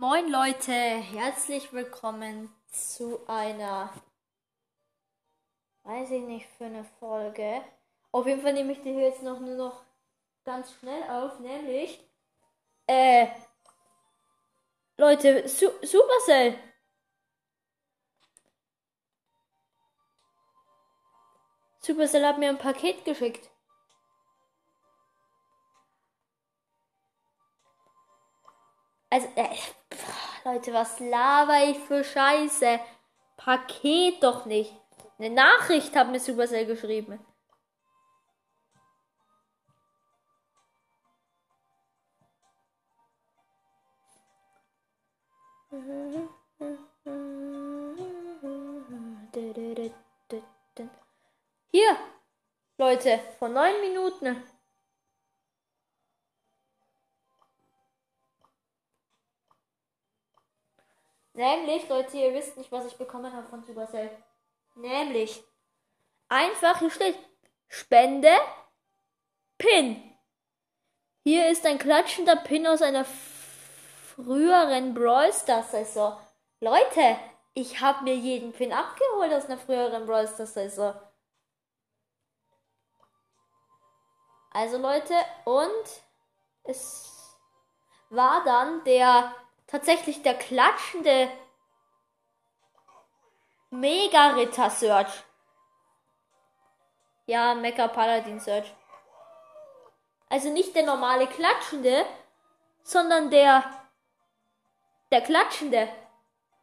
Moin Leute, herzlich willkommen zu einer, weiß ich nicht, für eine Folge. Auf jeden Fall nehme ich die hier jetzt noch nur noch ganz schnell auf, nämlich, äh, Leute, Su Supercell. Supercell hat mir ein Paket geschickt. Also, äh, Leute, was laber ich für Scheiße? Paket doch nicht. Eine Nachricht hat mir Supercell geschrieben. Hier, Leute, vor neun Minuten. Nämlich, Leute, ihr wisst nicht, was ich bekommen habe von Supercell. Nämlich, einfach, hier steht, Spende, Pin. Hier ist ein klatschender Pin aus einer früheren Brawl Stars Saison. Leute, ich habe mir jeden Pin abgeholt aus einer früheren Brawl Stars Saison. Also Leute, und es war dann der tatsächlich der klatschende Mega-Ritter-Search. Ja, Mecha Paladin Search. Also nicht der normale klatschende, sondern der der klatschende.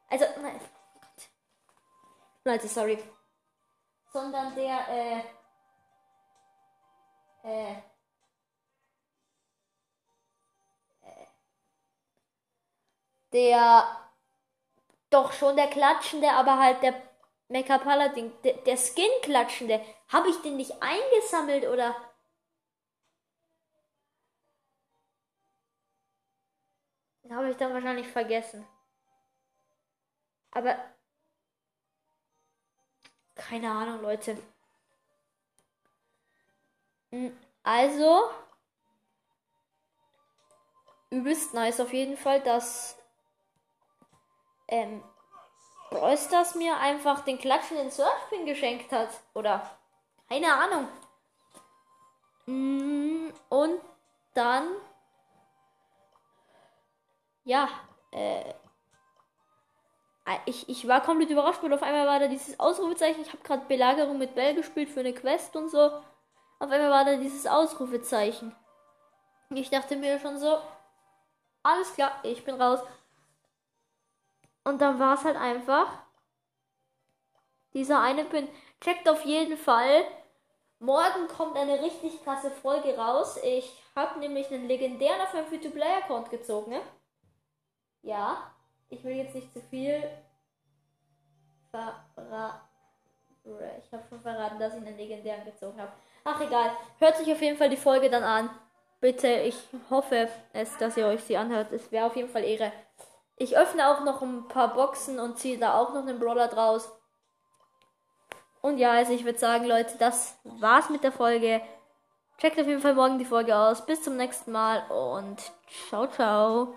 Also nein. Leute, sorry. Sondern der äh äh der doch schon der Klatschende, aber halt der Mecha Paladin, der, der Skin Klatschende. Habe ich den nicht eingesammelt oder? Den habe ich dann wahrscheinlich vergessen. Aber keine Ahnung, Leute. Hm, also übelst nice auf jeden Fall, dass ähm, Brawl Stars mir einfach den klatschenden Surfpin geschenkt hat. Oder keine Ahnung. Mm, und dann, ja, äh, ich, ich war komplett überrascht, weil auf einmal war da dieses Ausrufezeichen. Ich habe gerade Belagerung mit Bell gespielt für eine Quest und so. Auf einmal war da dieses Ausrufezeichen. Ich dachte mir schon so, alles klar, ich bin raus. Und dann war es halt einfach dieser eine Pin. Checkt auf jeden Fall. Morgen kommt eine richtig krasse Folge raus. Ich habe nämlich einen legendären auf meinem Free-to-Play-Account gezogen. Ne? Ja, ich will jetzt nicht zu viel verraten. Ich habe schon verraten, dass ich einen legendären gezogen habe. Ach egal. Hört sich auf jeden Fall die Folge dann an. Bitte, ich hoffe es, dass ihr euch sie anhört. Es wäre auf jeden Fall Ehre. Ich öffne auch noch ein paar Boxen und ziehe da auch noch einen Brawler draus. Und ja, also ich würde sagen, Leute, das war's mit der Folge. Checkt auf jeden Fall morgen die Folge aus. Bis zum nächsten Mal und ciao, ciao.